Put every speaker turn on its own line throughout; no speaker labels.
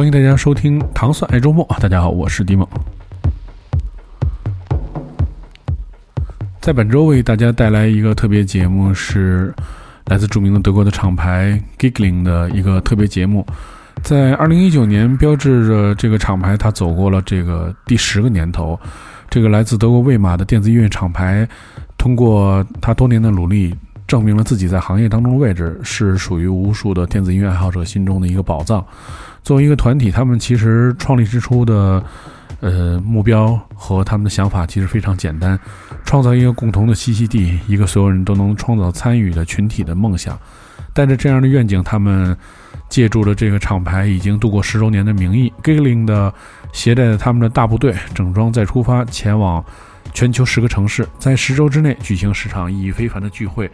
欢迎大家收听《糖蒜爱周末》。大家好，我是迪蒙。在本周为大家带来一个特别节目，是来自著名的德国的厂牌 Giggling 的一个特别节目。在2019年，标志着这个厂牌它走过了这个第十个年头。这个来自德国魏玛的电子音乐厂牌，通过它多年的努力。证明了自己在行业当中的位置，是属于无数的电子音乐爱好者心中的一个宝藏。作为一个团体，他们其实创立之初的，呃，目标和他们的想法其实非常简单：创造一个共同的栖息地，一个所有人都能创造参与的群体的梦想。带着这样的愿景，他们借助了这个厂牌已经度过十周年的名义，Giggling 的携带他们的大部队整装再出发，前往。全球十个城市在十周之内举行十场意义非凡的聚会，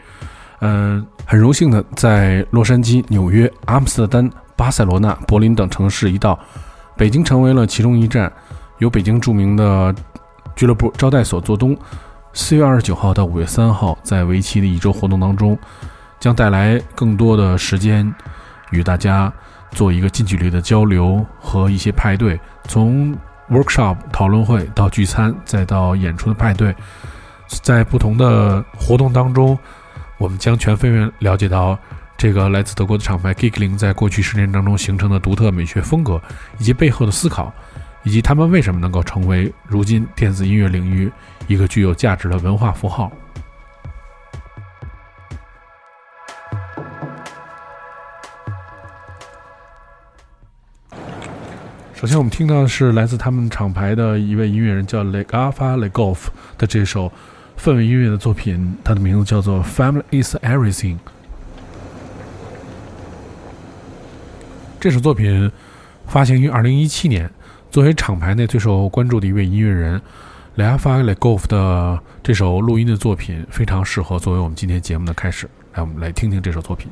嗯，很荣幸的在洛杉矶、纽约、阿姆斯特丹、巴塞罗那、柏林等城市一道，北京成为了其中一站，由北京著名的俱乐部招待所做东。四月二十九号到五月三号，在为期的一周活动当中，将带来更多的时间与大家做一个近距离的交流和一些派对，从。workshop 讨论会到聚餐，再到演出的派对，在不同的活动当中，我们将全方位了解到这个来自德国的厂牌 Giggling 在过去十年当中形成的独特美学风格，以及背后的思考，以及他们为什么能够成为如今电子音乐领域一个具有价值的文化符号。首先，我们听到的是来自他们厂牌的一位音乐人，叫 Leg Alpha Legolf 的这首氛围音乐的作品，它的名字叫做《Family Is Everything》。这首作品发行于二零一七年，作为厂牌内最受关注的一位音乐人，Le Afa Le Goff 的这首录音的作品非常适合作为我们今天节目的开始。来，我们来听听这首作品。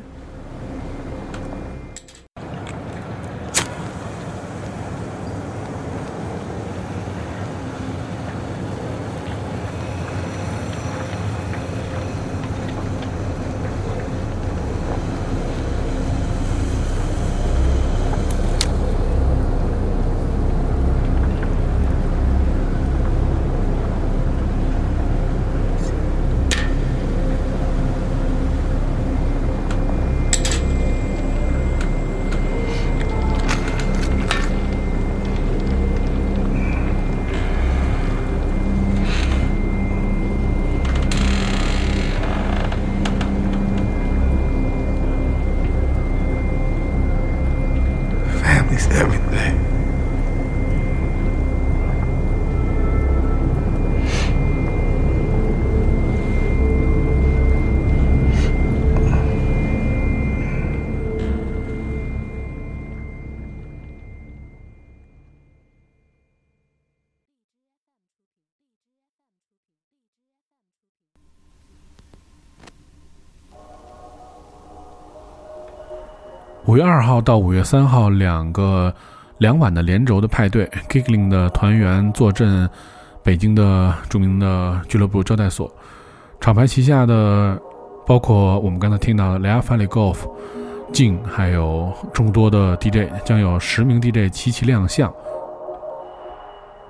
五月二号到五月三号，两个两晚的连轴的派对，Giggling 的团员坐镇北京的著名的俱乐部招待所。厂牌旗下的包括我们刚才听到的 Lea FALE Golf、静，还有众多的 DJ，将有十名 DJ 齐齐亮相。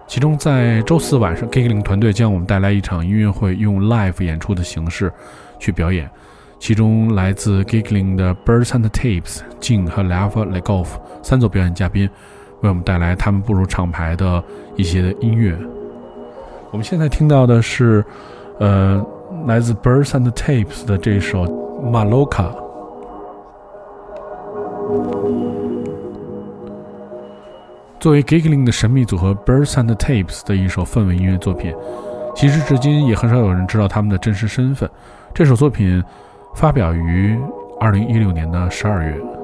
其中在周四晚上，Giggling 团队将我们带来一场音乐会，用 live 演出的形式去表演。其中来自 Giggling 的 Birds and Tapes、静和 Lava Legolf 三组表演嘉宾，为我们带来他们步入厂牌的一些的音乐。我们现在听到的是，呃，来自 Birds and Tapes 的这首 Maloka。作为 Giggling 的神秘组合 Birds and Tapes 的一首氛围音乐作品，其实至今也很少有人知道他们的真实身份。这首作品。发表于二零一六年的十二月。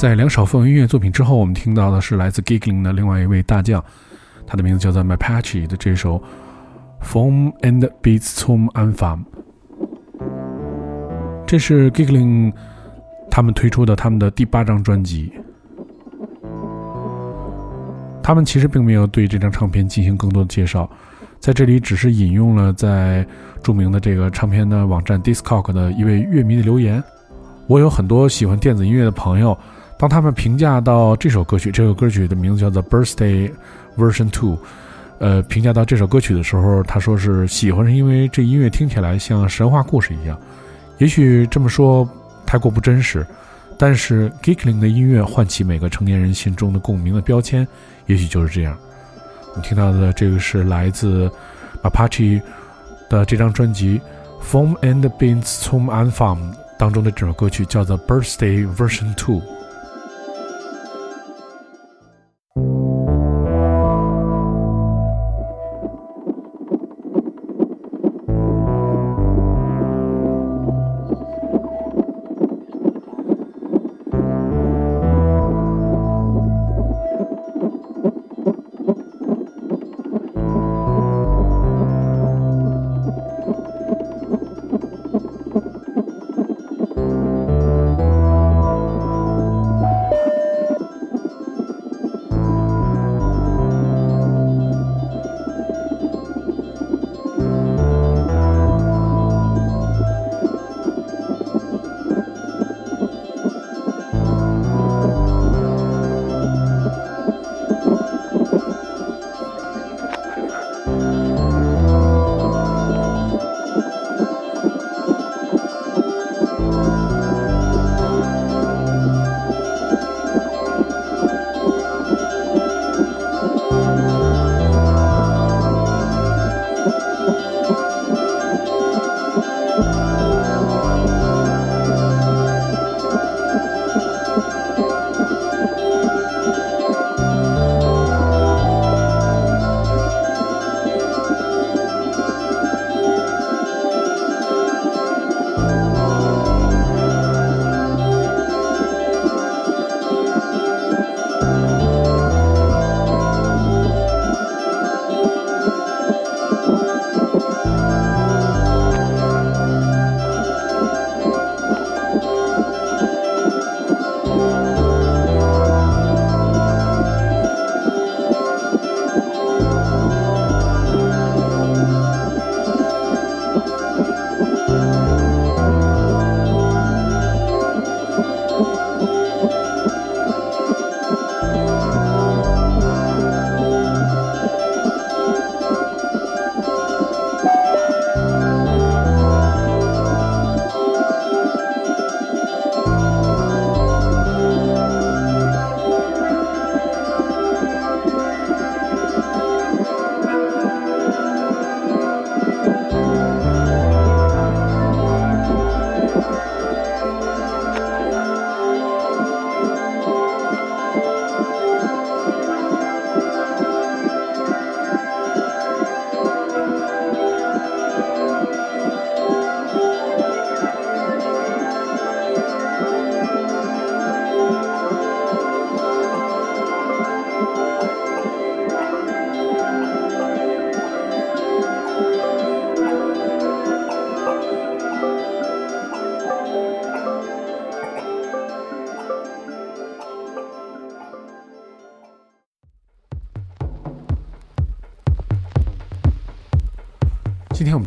在两首氛围音乐作品之后，我们听到的是来自 Giggling 的另外一位大将，他的名字叫做 Mapache 的这首 Foam and Beats zum Anfang。这是 Giggling 他们推出的他们的第八张专辑。他们其实并没有对这张唱片进行更多的介绍，在这里只是引用了在著名的这个唱片的网站 Discog 的一位乐迷的留言。我有很多喜欢电子音乐的朋友。当他们评价到这首歌曲，这首歌曲的名字叫做《Birthday Version Two》，呃，评价到这首歌曲的时候，他说是喜欢是因为这音乐听起来像神话故事一样。也许这么说太过不真实，但是 Giggling 的音乐唤起每个成年人心中的共鸣的标签，也许就是这样。你听到的这个是来自 Apache 的这张专辑《Foam and Beans zum Anfang》当中的这首歌曲，叫做《Birthday Version Two》。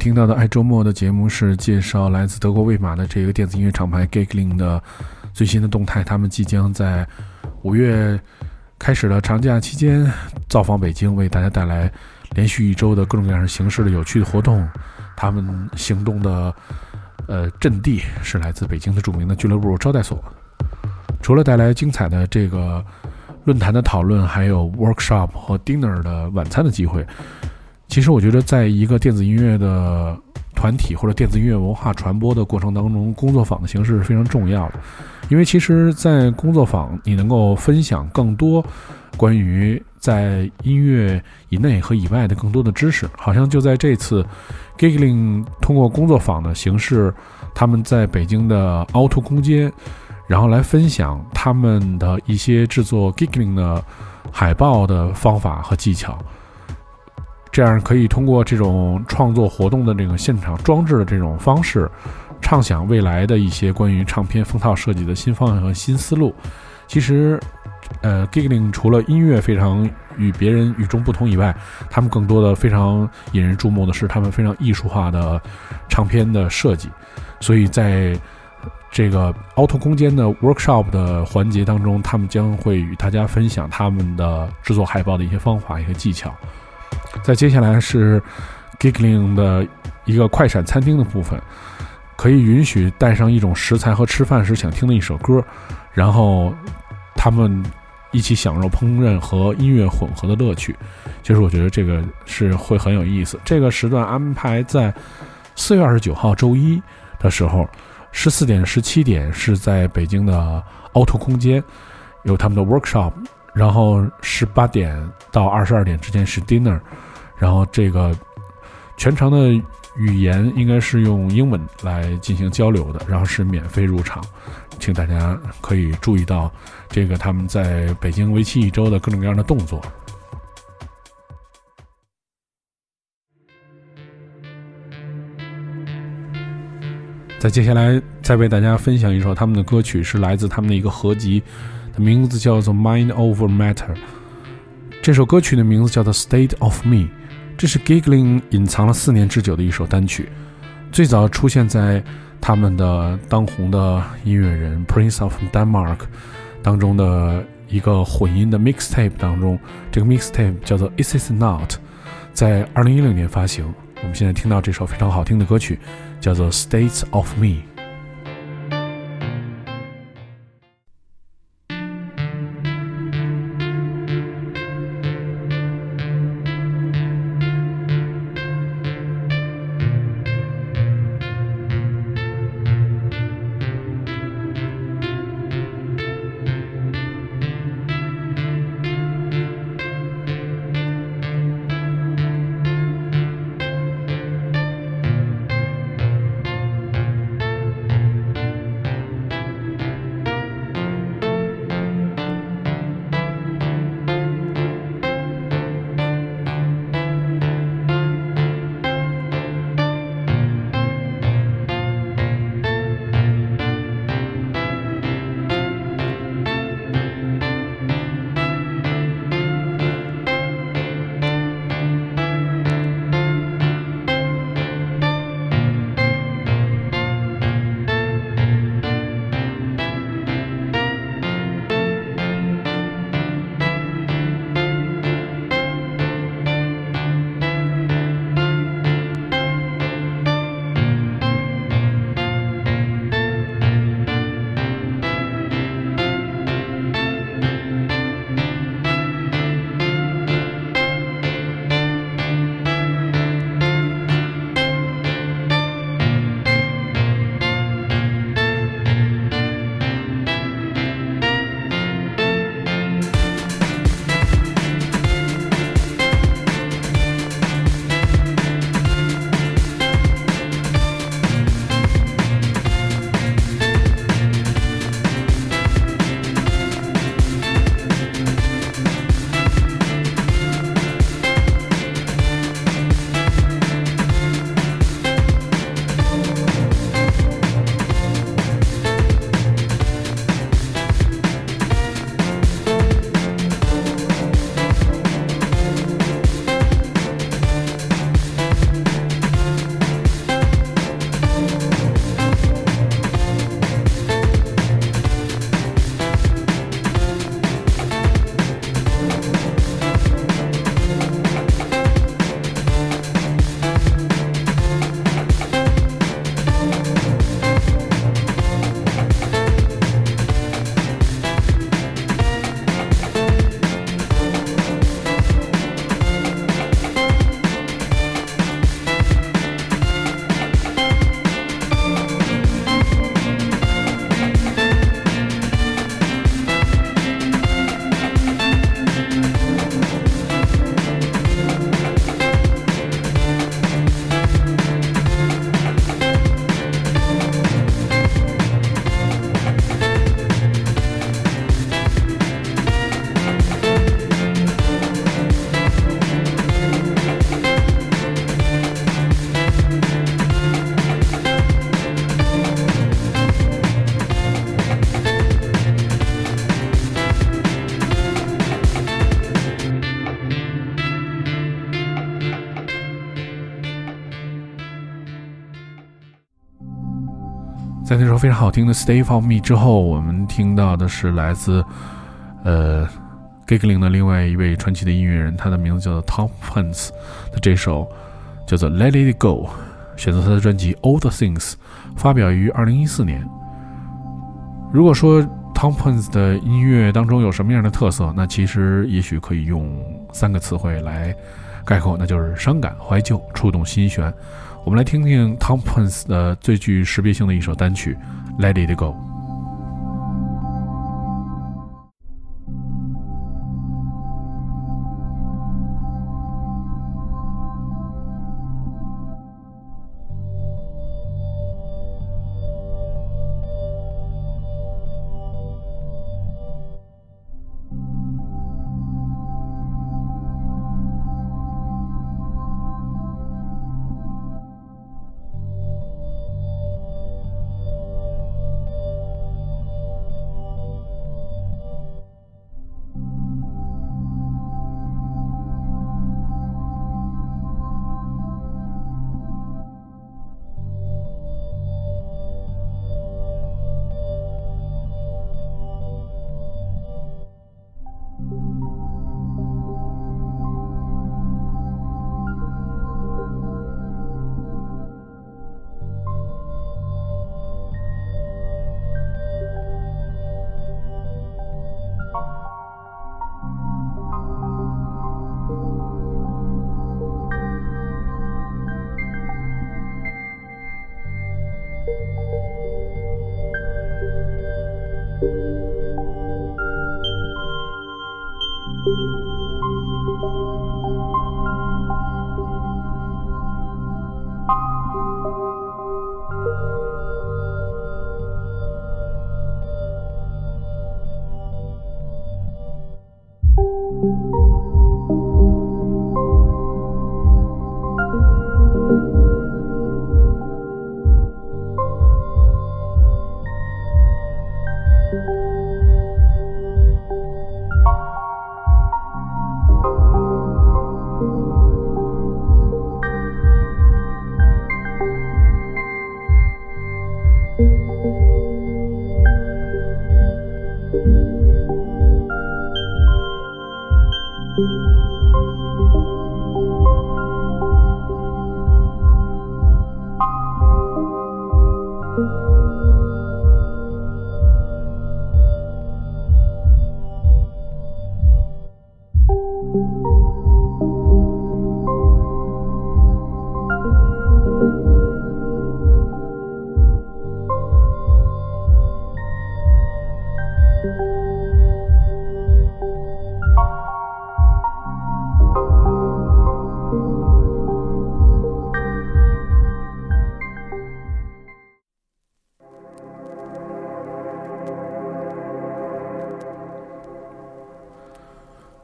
听到的爱周末的节目是介绍来自德国魏玛的这个电子音乐厂牌 Gigling 的最新的动态。他们即将在五月开始的长假期间造访北京，为大家带来连续一周的各种各样形式的有趣的活动。他们行动的呃阵地是来自北京的著名的俱乐部招待所。除了带来精彩的这个论坛的讨论，还有 workshop 和 dinner 的晚餐的机会。其实我觉得，在一个电子音乐的团体或者电子音乐文化传播的过程当中，工作坊的形式是非常重要的。因为其实，在工作坊，你能够分享更多关于在音乐以内和以外的更多的知识。好像就在这次，Giggling 通过工作坊的形式，他们在北京的凹凸空间。然后来分享他们的一些制作 Giggling 的海报的方法和技巧。这样可以通过这种创作活动的这个现场装置的这种方式，畅想未来的一些关于唱片封套设计的新方向和新思路。其实，呃，Giggling 除了音乐非常与别人与众不同以外，他们更多的非常引人注目的是他们非常艺术化的唱片的设计。所以在这个凹凸空间的 workshop 的环节当中，他们将会与大家分享他们的制作海报的一些方法、一些技巧。在接下来是 Giggling 的一个快闪餐厅的部分，可以允许带上一种食材和吃饭时想听的一首歌，然后他们一起享受烹饪和音乐混合的乐趣。其实我觉得这个是会很有意思。这个时段安排在四月二十九号周一的时候，十四点、十七点是在北京的凹凸空间有他们的 workshop。然后十八点到二十二点之间是 dinner，然后这个全程的语言应该是用英文来进行交流的，然后是免费入场，请大家可以注意到这个他们在北京为期一周的各种各样的动作。在接下来再为大家分享一首他们的歌曲，是来自他们的一个合集。的名字叫做《Mind Over Matter》，这首歌曲的名字叫做《State of Me》，这是 Giggling 隐藏了四年之久的一首单曲，最早出现在他们的当红的音乐人 Prince of Denmark 当中的一个混音的 mixtape 当中，这个 mixtape 叫做《Is It Not》，在二零一六年发行。我们现在听到这首非常好听的歌曲，叫做《State of Me》。在那首非常好听的《Stay for Me》之后，我们听到的是来自呃 Giggling 的另外一位传奇的音乐人，他的名字叫做 Tom Pence 的这首叫做《Let It Go》，选择他的专辑《All the Things》，发表于二零一四年。如果说 Tom Pence 的音乐当中有什么样的特色，那其实也许可以用三个词汇来概括，那就是伤感、怀旧、触动心弦。我们来听听 tom pens 的最具识别性的一首单曲《Let It Go》。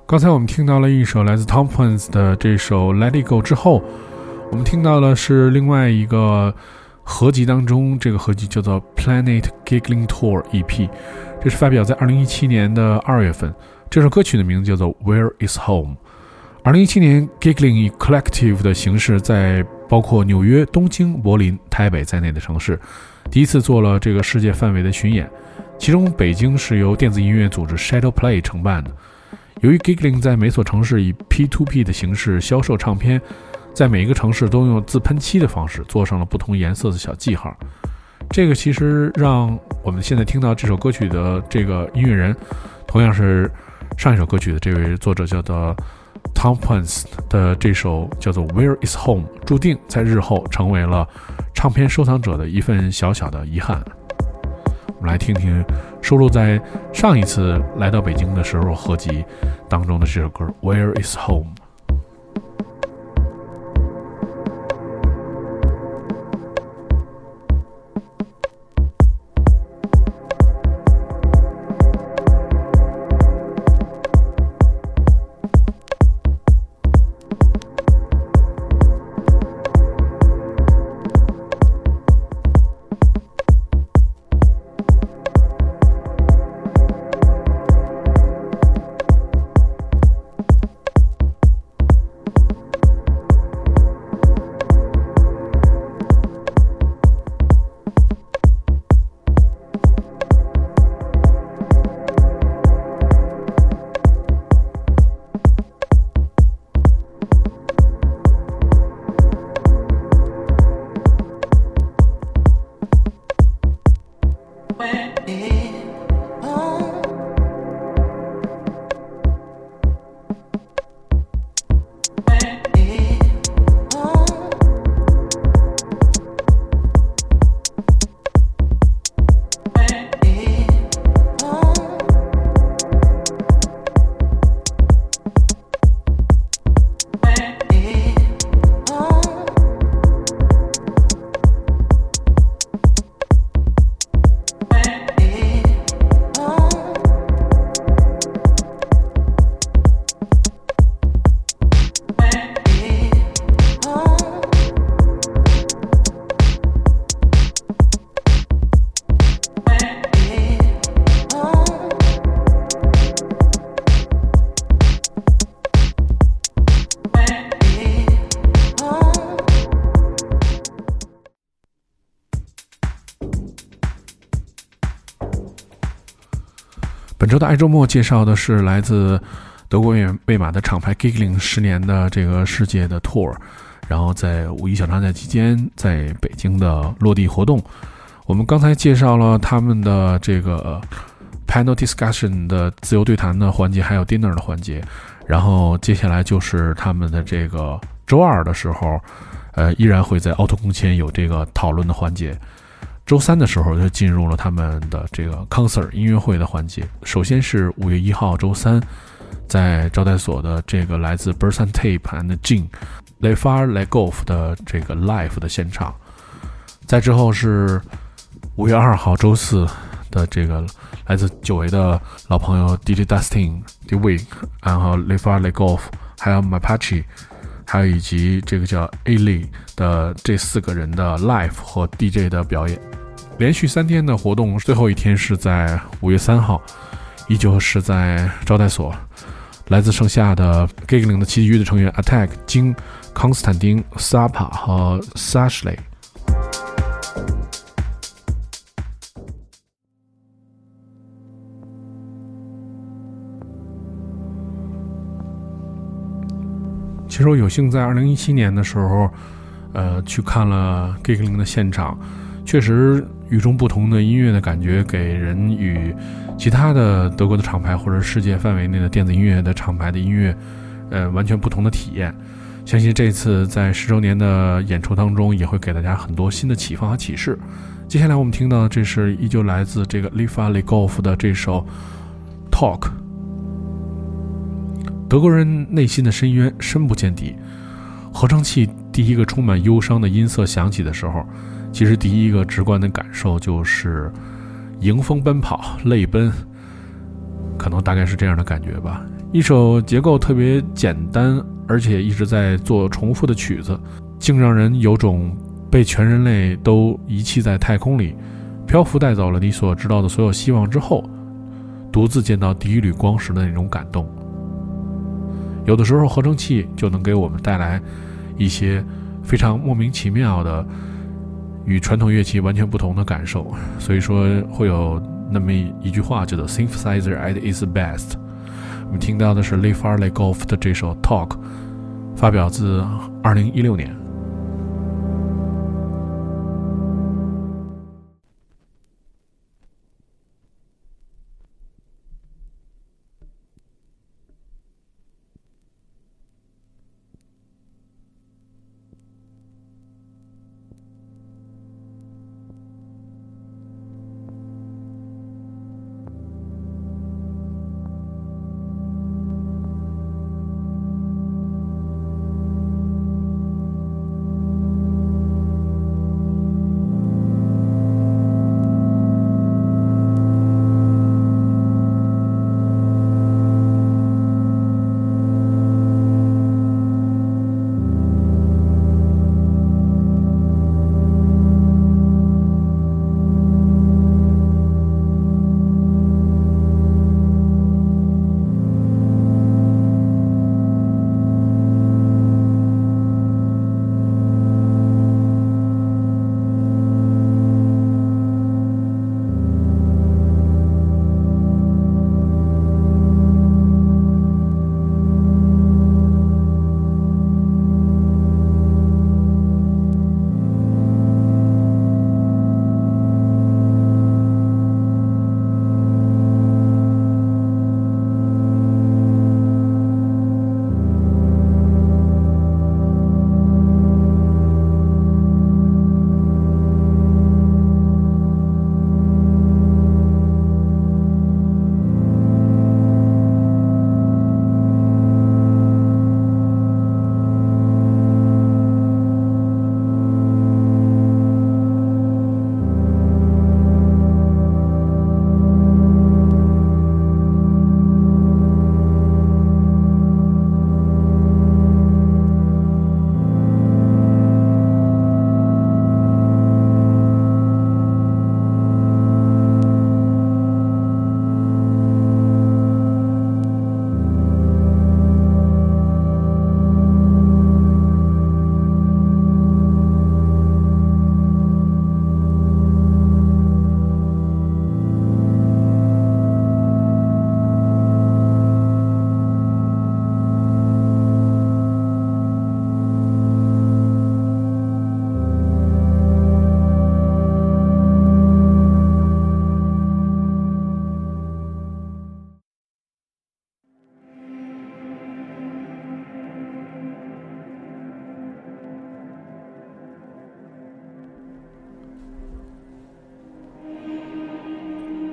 刚才我们听到了一首来自 Tom Pence 的这首《Let It Go》之后，我们听到的是另外一个合集当中，这个合集叫做 Planet Giggling Tour EP，这是发表在二零一七年的二月份。这首歌曲的名字叫做《Where Is Home》。二零一七年，Giggling 以 Collective 的形式，在包括纽约、东京、柏林、台北在内的城市，第一次做了这个世界范围的巡演。其中，北京是由电子音乐组织 Shadow Play 承办的。由于 Giggling 在每所城市以 P2P 的形式销售唱片，在每一个城市都用自喷漆的方式做上了不同颜色的小记号。这个其实让我们现在听到这首歌曲的这个音乐人，同样是上一首歌曲的这位作者叫做 Tom Pence 的这首叫做 Where Is Home，注定在日后成为了唱片收藏者的一份小小的遗憾。我们来听听收录在上一次来到北京的时候合集当中的这首歌《Where Is Home》。的爱周末介绍的是来自德国魏玛的厂牌 Giggling 十年的这个世界的 tour，然后在五一小长假期间在北京的落地活动。我们刚才介绍了他们的这个 panel discussion 的自由对谈的环节，还有 dinner 的环节，然后接下来就是他们的这个周二的时候，呃，依然会在奥特空间有这个讨论的环节。周三的时候就进入了他们的这个 concert 音乐会的环节。首先是五月一号周三，在招待所的这个来自 Burson Tape and Jin Le Far Le Golf 的这个 live 的现场。再之后是五月二号周四的这个来自久违的老朋友 DJ Dustin The Week，然后 Le Far Le Golf，还有 Mapache，还有以及这个叫 A Lee 的这四个人的 live 和 DJ 的表演。连续三天的活动，最后一天是在五月三号，依旧是在招待所。来自盛夏的 Giggling 的奇遇的成员 Attack、金、康斯坦丁、Sapa 和 Sashley。其实我有幸在二零一七年的时候，呃，去看了 Giggling 的现场，确实。与众不同的音乐的感觉，给人与其他的德国的厂牌或者世界范围内的电子音乐的厂牌的音乐，呃，完全不同的体验。相信这次在十周年的演出当中，也会给大家很多新的启发和启示。接下来我们听到的，这是依旧来自这个 Lifa Legolf 的这首 Talk。德国人内心的深渊深不见底，合成器第一个充满忧伤的音色响起的时候。其实第一个直观的感受就是迎风奔跑，泪奔，可能大概是这样的感觉吧。一首结构特别简单，而且一直在做重复的曲子，竟让人有种被全人类都遗弃在太空里，漂浮带走了你所知道的所有希望之后，独自见到第一缕光时的那种感动。有的时候，合成器就能给我们带来一些非常莫名其妙的。与传统乐器完全不同的感受，所以说会有那么一句话叫做 “synthesizer at its best”。我们听到的是 Lee Farley Golf 的这首 Talk，发表自2016年。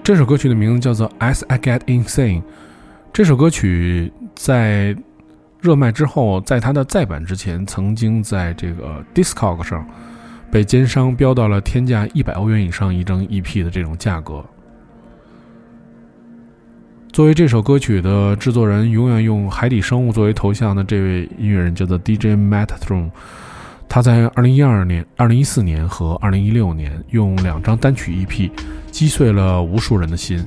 这首歌曲的名字叫做《As I Get Insane》。这首歌曲在热卖之后，在它的再版之前，曾经在这个 Discog 上被奸商标到了天价一百欧元以上一张 EP 的这种价格。作为这首歌曲的制作人，永远用海底生物作为头像的这位音乐人叫做 DJ Matt t r o n e。他在二零一二年、二零一四年和二零一六年用两张单曲 EP 击碎了无数人的心，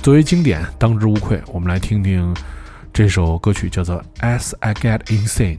作为经典当之无愧。我们来听听这首歌曲，叫做《As I Get Insane》。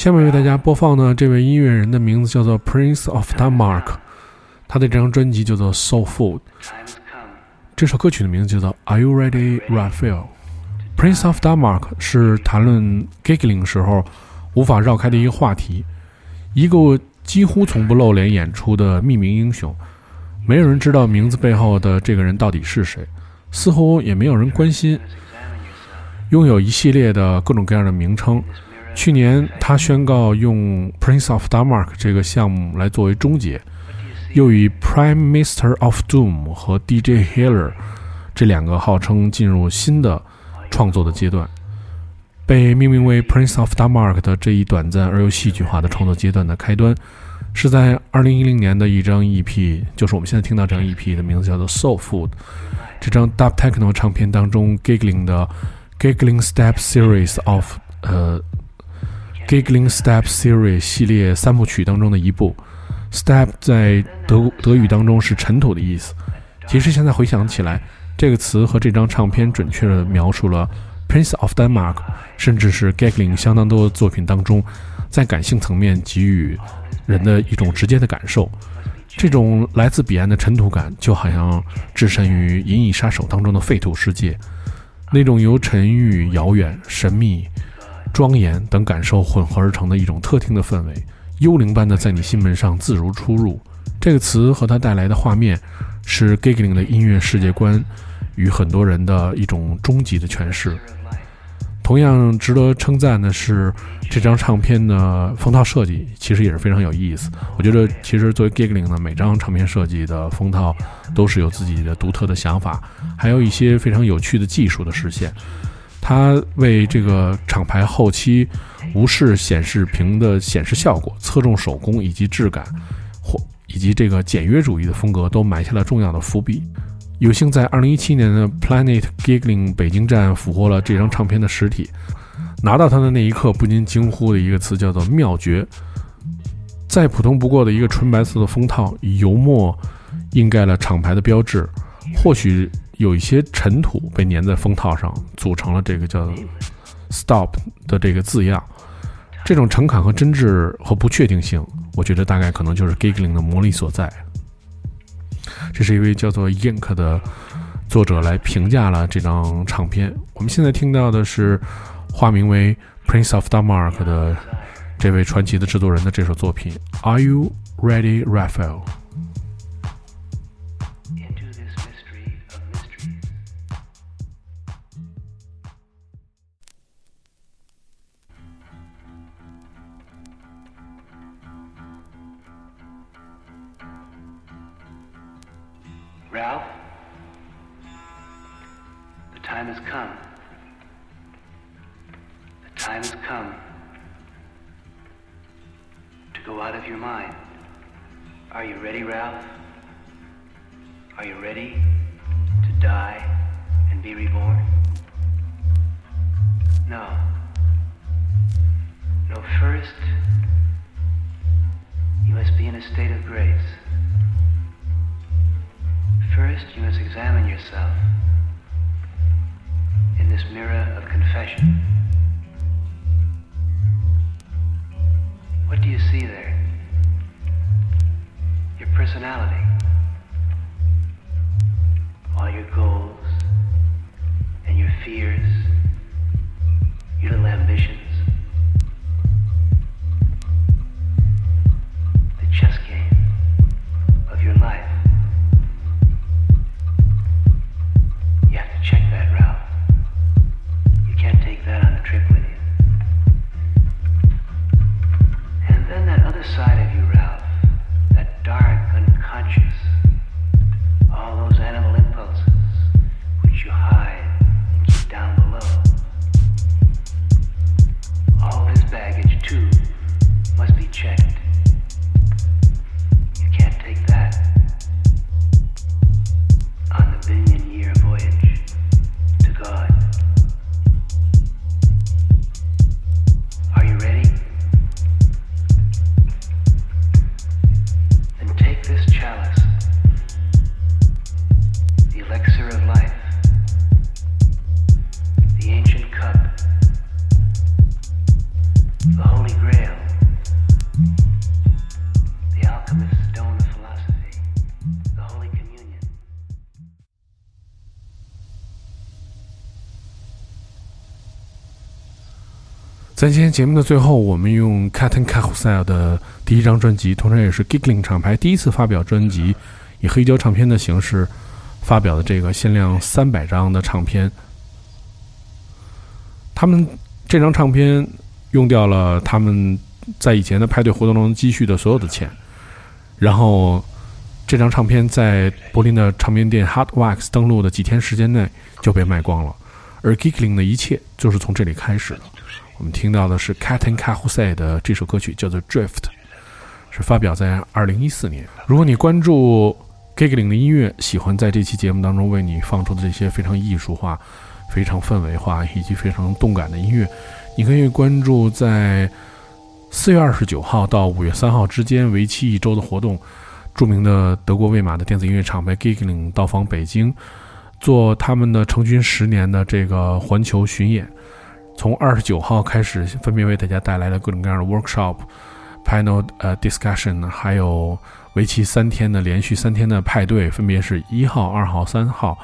下面为大家播放的这位音乐人的名字叫做 Prince of Denmark，他的这张专辑叫做 Soul Food。这首歌曲的名字叫做 Are You Ready, Raphael？Prince of Denmark 是谈论 giggling 时候无法绕开的一个话题，一个几乎从不露脸演出的匿名英雄，没有人知道名字背后的这个人到底是谁，似乎也没有人关心，拥有一系列的各种各样的名称。去年，他宣告用 Prince of Denmark 这个项目来作为终结，又以 Prime Minister of Doom 和 DJ Healer 这两个号称进入新的创作的阶段。被命名为 Prince of Denmark 的这一短暂而又戏剧化的创作阶段的开端，是在2010年的一张 EP，就是我们现在听到这张 EP 的名字叫做 Soul Food。这张 Dub Techno 唱片当中 Giggling 的 Giggling Step Series of 呃。Giggling Step Series 系列三部曲当中的一部，Step 在德德语当中是尘土的意思。其实现在回想起来，这个词和这张唱片准确地描述了 Prince of Denmark，甚至是 Giggling 相当多的作品当中，在感性层面给予人的一种直接的感受。这种来自彼岸的尘土感，就好像置身于《银翼杀手》当中的废土世界，那种由沉郁、遥远、神秘。庄严等感受混合而成的一种特定的氛围，幽灵般的在你心门上自如出入。这个词和它带来的画面，是 Giggling 的音乐世界观与很多人的一种终极的诠释。同样值得称赞的是，这张唱片的封套设计其实也是非常有意思。我觉得，其实作为 Giggling 呢，每张唱片设计的封套都是有自己的独特的想法，还有一些非常有趣的技术的实现。他为这个厂牌后期无视显示屏的显示效果，侧重手工以及质感，或以及这个简约主义的风格都埋下了重要的伏笔。有幸在二零一七年的 Planet Giggling 北京站俘获了这张唱片的实体，拿到它的那一刻，不禁惊呼的一个词叫做“妙绝”。再普通不过的一个纯白色的封套，以油墨印盖了厂牌的标志，或许有一些尘土被粘在封套上，组成了这个叫 “Stop” 的这个字样。这种诚恳和真挚和不确定性，我觉得大概可能就是 Giggling 的魔力所在。这是一位叫做 Ink 的作者来评价了这张唱片。我们现在听到的是化名为 Prince of Denmark 的。这位传奇的制作人的这首作品，Are you ready, Raphael？time
has come. The time has come to go out of your mind. Are you ready, Ralph? Are you ready to die and be reborn? No. No, first, you must be in a state of grace. First, you must examine yourself this mirror of confession. What do you see there? Your personality. All your goals and your fears, your little ambitions.
今天节目的最后，我们用 Cotton Carousel 的第一张专辑，同时也是 Giggling 厂牌第一次发表专辑，以黑胶唱片的形式发表的这个限量三百张的唱片。他们这张唱片用掉了他们在以前的派对活动中积蓄的所有的钱，然后这张唱片在柏林的唱片店 Hard Wax 登录的几天时间内就被卖光了，而 Giggling 的一切就是从这里开始的。我们听到的是 Catan c a h u s e 的这首歌曲，叫做《Drift》，是发表在二零一四年。如果你关注 Giggling 的音乐，喜欢在这期节目当中为你放出的这些非常艺术化、非常氛围化以及非常动感的音乐，你可以关注在四月二十九号到五月三号之间为期一周的活动。著名的德国魏玛的电子音乐厂牌 Giggling 到访北京，做他们的成军十年的这个环球巡演。从二十九号开始，分别为大家带来了各种各样的 workshop、panel 呃 discussion，还有为期三天的连续三天的派对，分别是一号、二号、三号。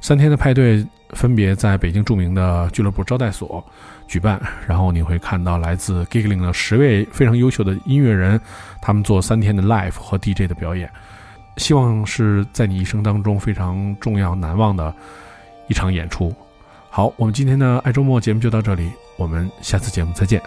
三天的派对分别在北京著名的俱乐部招待所举办，然后你会看到来自 Giggling 的十位非常优秀的音乐人，他们做三天的 live 和 DJ 的表演。希望是在你一生当中非常重要、难忘的一场演出。好，我们今天的爱周末节目就到这里，我们下次节目再见。